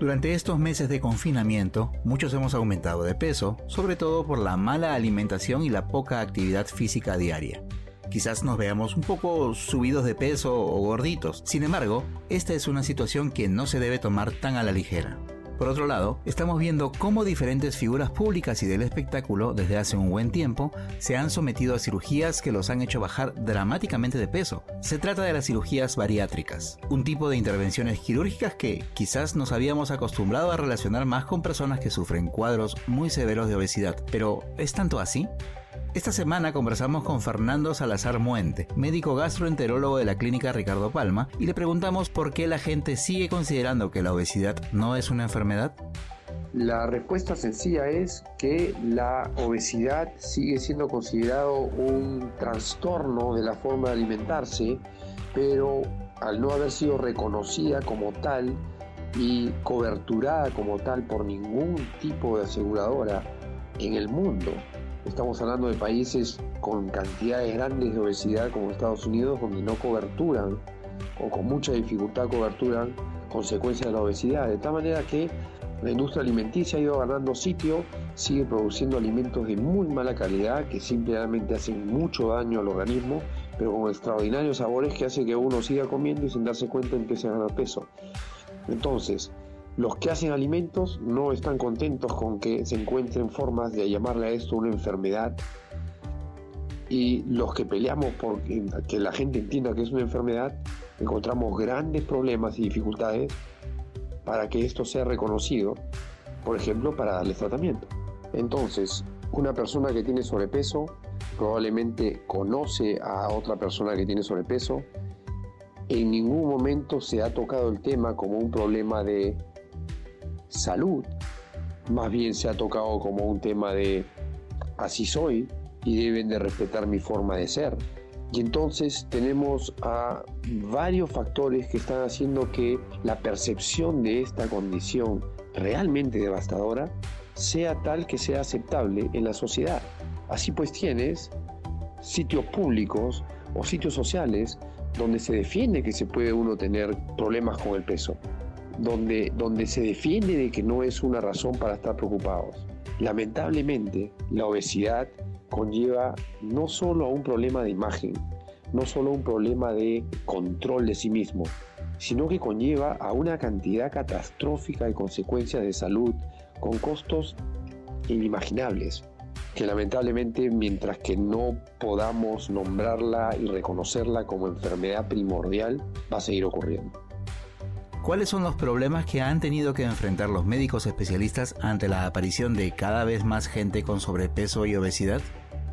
Durante estos meses de confinamiento, muchos hemos aumentado de peso, sobre todo por la mala alimentación y la poca actividad física diaria. Quizás nos veamos un poco subidos de peso o gorditos. Sin embargo, esta es una situación que no se debe tomar tan a la ligera. Por otro lado, estamos viendo cómo diferentes figuras públicas y del espectáculo desde hace un buen tiempo se han sometido a cirugías que los han hecho bajar dramáticamente de peso. Se trata de las cirugías bariátricas, un tipo de intervenciones quirúrgicas que quizás nos habíamos acostumbrado a relacionar más con personas que sufren cuadros muy severos de obesidad. Pero, ¿es tanto así? Esta semana conversamos con Fernando Salazar Muente, médico gastroenterólogo de la clínica Ricardo Palma, y le preguntamos por qué la gente sigue considerando que la obesidad no es una enfermedad. La respuesta sencilla es que la obesidad sigue siendo considerado un trastorno de la forma de alimentarse, pero al no haber sido reconocida como tal y coberturada como tal por ningún tipo de aseguradora en el mundo, Estamos hablando de países con cantidades grandes de obesidad como Estados Unidos, donde no coberturan o con mucha dificultad coberturan consecuencias de la obesidad. De tal manera que la industria alimenticia ha ido ganando sitio, sigue produciendo alimentos de muy mala calidad que simplemente hacen mucho daño al organismo, pero con extraordinarios sabores que hace que uno siga comiendo y sin darse cuenta empiece a ganar peso. Entonces, los que hacen alimentos no están contentos con que se encuentren formas de llamarle a esto una enfermedad. Y los que peleamos por que la gente entienda que es una enfermedad, encontramos grandes problemas y dificultades para que esto sea reconocido, por ejemplo, para darle tratamiento. Entonces, una persona que tiene sobrepeso probablemente conoce a otra persona que tiene sobrepeso. En ningún momento se ha tocado el tema como un problema de salud, más bien se ha tocado como un tema de así soy y deben de respetar mi forma de ser. Y entonces tenemos a varios factores que están haciendo que la percepción de esta condición realmente devastadora sea tal que sea aceptable en la sociedad. Así pues tienes sitios públicos o sitios sociales donde se defiende que se puede uno tener problemas con el peso donde, donde se defiende de que no es una razón para estar preocupados. Lamentablemente, la obesidad conlleva no solo a un problema de imagen, no solo a un problema de control de sí mismo, sino que conlleva a una cantidad catastrófica de consecuencias de salud con costos inimaginables, que lamentablemente mientras que no podamos nombrarla y reconocerla como enfermedad primordial, va a seguir ocurriendo. ¿Cuáles son los problemas que han tenido que enfrentar los médicos especialistas ante la aparición de cada vez más gente con sobrepeso y obesidad?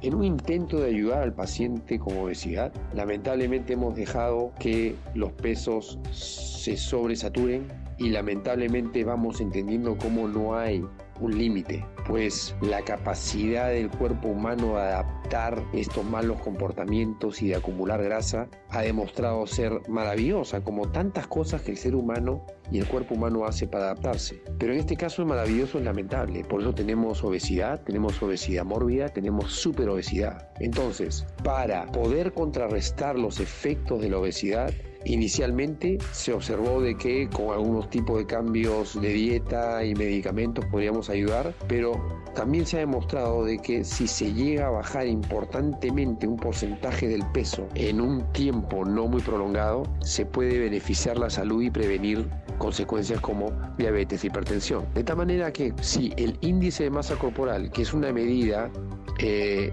En un intento de ayudar al paciente con obesidad, lamentablemente hemos dejado que los pesos se sobresaturen y lamentablemente vamos entendiendo cómo no hay un límite, pues la capacidad del cuerpo humano de adaptar estos malos comportamientos y de acumular grasa ha demostrado ser maravillosa, como tantas cosas que el ser humano y el cuerpo humano hace para adaptarse. Pero en este caso es maravilloso, es lamentable. Por eso tenemos obesidad, tenemos obesidad mórbida, tenemos superobesidad. Entonces, para poder contrarrestar los efectos de la obesidad, Inicialmente se observó de que con algunos tipos de cambios de dieta y medicamentos podríamos ayudar, pero también se ha demostrado de que si se llega a bajar importantemente un porcentaje del peso en un tiempo no muy prolongado, se puede beneficiar la salud y prevenir consecuencias como diabetes hipertensión. De tal manera que si el índice de masa corporal, que es una medida eh,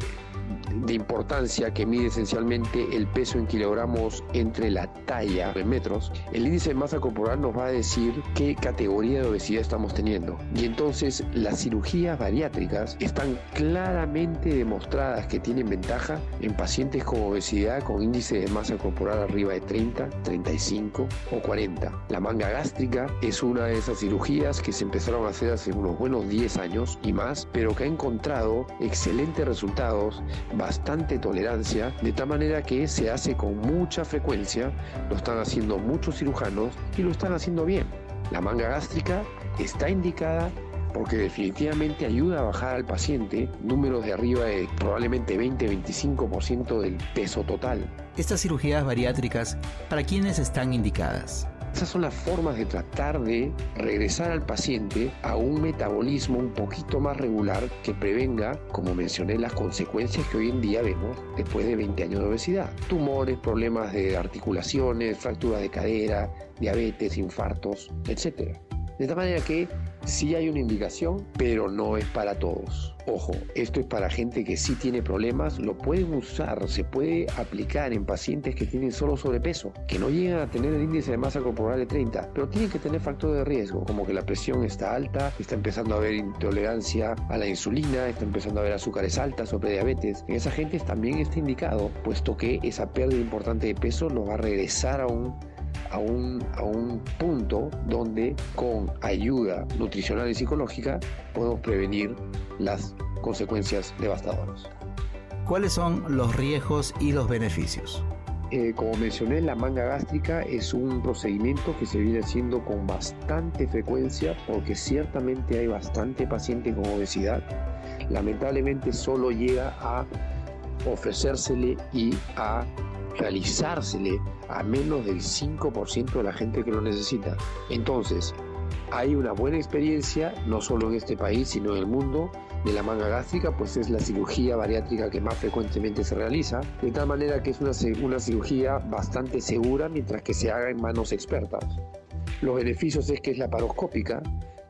de importancia que mide esencialmente el peso en kilogramos entre la talla en metros, el índice de masa corporal nos va a decir qué categoría de obesidad estamos teniendo. Y entonces las cirugías bariátricas están claramente demostradas que tienen ventaja en pacientes con obesidad con índice de masa corporal arriba de 30, 35 o 40. La manga gástrica es una de esas cirugías que se empezaron a hacer hace unos buenos 10 años y más, pero que ha encontrado excelentes resultados, bastante tolerancia, de tal manera que se hace con mucha frecuencia, lo están haciendo muchos cirujanos y lo están haciendo bien. La manga gástrica está indicada porque definitivamente ayuda a bajar al paciente números de arriba de probablemente 20-25% del peso total. Estas cirugías bariátricas, ¿para quiénes están indicadas? Esas son las formas de tratar de regresar al paciente a un metabolismo un poquito más regular que prevenga, como mencioné, las consecuencias que hoy en día vemos después de 20 años de obesidad. Tumores, problemas de articulaciones, fracturas de cadera, diabetes, infartos, etc. De tal manera que sí hay una indicación, pero no es para todos. Ojo, esto es para gente que sí tiene problemas, lo pueden usar, se puede aplicar en pacientes que tienen solo sobrepeso, que no llegan a tener el índice de masa corporal de 30, pero tienen que tener factores de riesgo, como que la presión está alta, está empezando a haber intolerancia a la insulina, está empezando a haber azúcares altas o prediabetes. En esa gente también está indicado, puesto que esa pérdida importante de peso nos va a regresar a un a un, a un punto donde con ayuda nutricional y psicológica podemos prevenir las consecuencias devastadoras. ¿Cuáles son los riesgos y los beneficios? Eh, como mencioné, la manga gástrica es un procedimiento que se viene haciendo con bastante frecuencia porque ciertamente hay bastante paciente con obesidad. Lamentablemente solo llega a ofrecérsele y a realizársele a menos del 5% de la gente que lo necesita. Entonces, hay una buena experiencia, no solo en este país, sino en el mundo, de la manga gástrica, pues es la cirugía bariátrica que más frecuentemente se realiza, de tal manera que es una, una cirugía bastante segura mientras que se haga en manos expertas. Los beneficios es que es laparoscópica,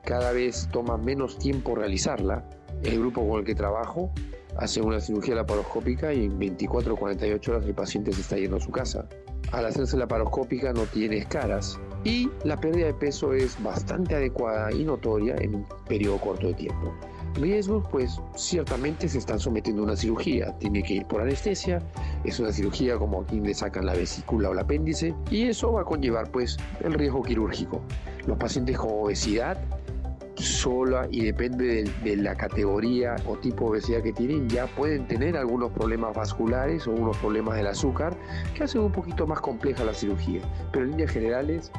cada vez toma menos tiempo realizarla. El grupo con el que trabajo hace una cirugía laparoscópica y en 24 o 48 horas el paciente se está yendo a su casa. Al hacerse la laparoscópica no tiene escaras y la pérdida de peso es bastante adecuada y notoria en un periodo corto de tiempo. Riesgos, pues ciertamente se están sometiendo a una cirugía, tiene que ir por anestesia, es una cirugía como aquí le sacan la vesícula o el apéndice y eso va a conllevar pues el riesgo quirúrgico. Los pacientes con obesidad sola y depende de, la categoría o tipo de obesidad que tienen, ya pueden tener algunos problemas vasculares o unos problemas del azúcar que hacen un poquito más compleja la cirugía. Pero en líneas generales,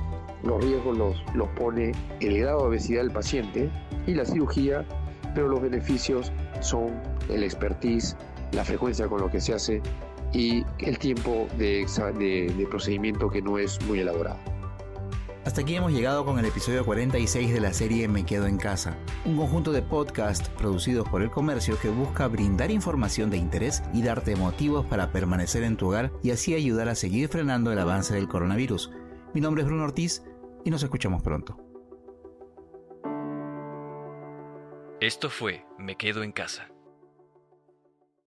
los riesgos los, los pone el grado de obesidad del paciente y la cirugía, pero los beneficios son el expertise, la frecuencia con lo que se hace y el tiempo de, de procedimiento que no es muy elaborado. Hasta aquí hemos llegado con el episodio 46 de la serie Me Quedo en Casa, un conjunto de podcasts producidos por el comercio que busca brindar información de interés y darte motivos para permanecer en tu hogar y así ayudar a seguir frenando el avance del coronavirus. Mi nombre es Bruno Ortiz y nos escuchamos pronto. Esto fue Me Quedo en Casa.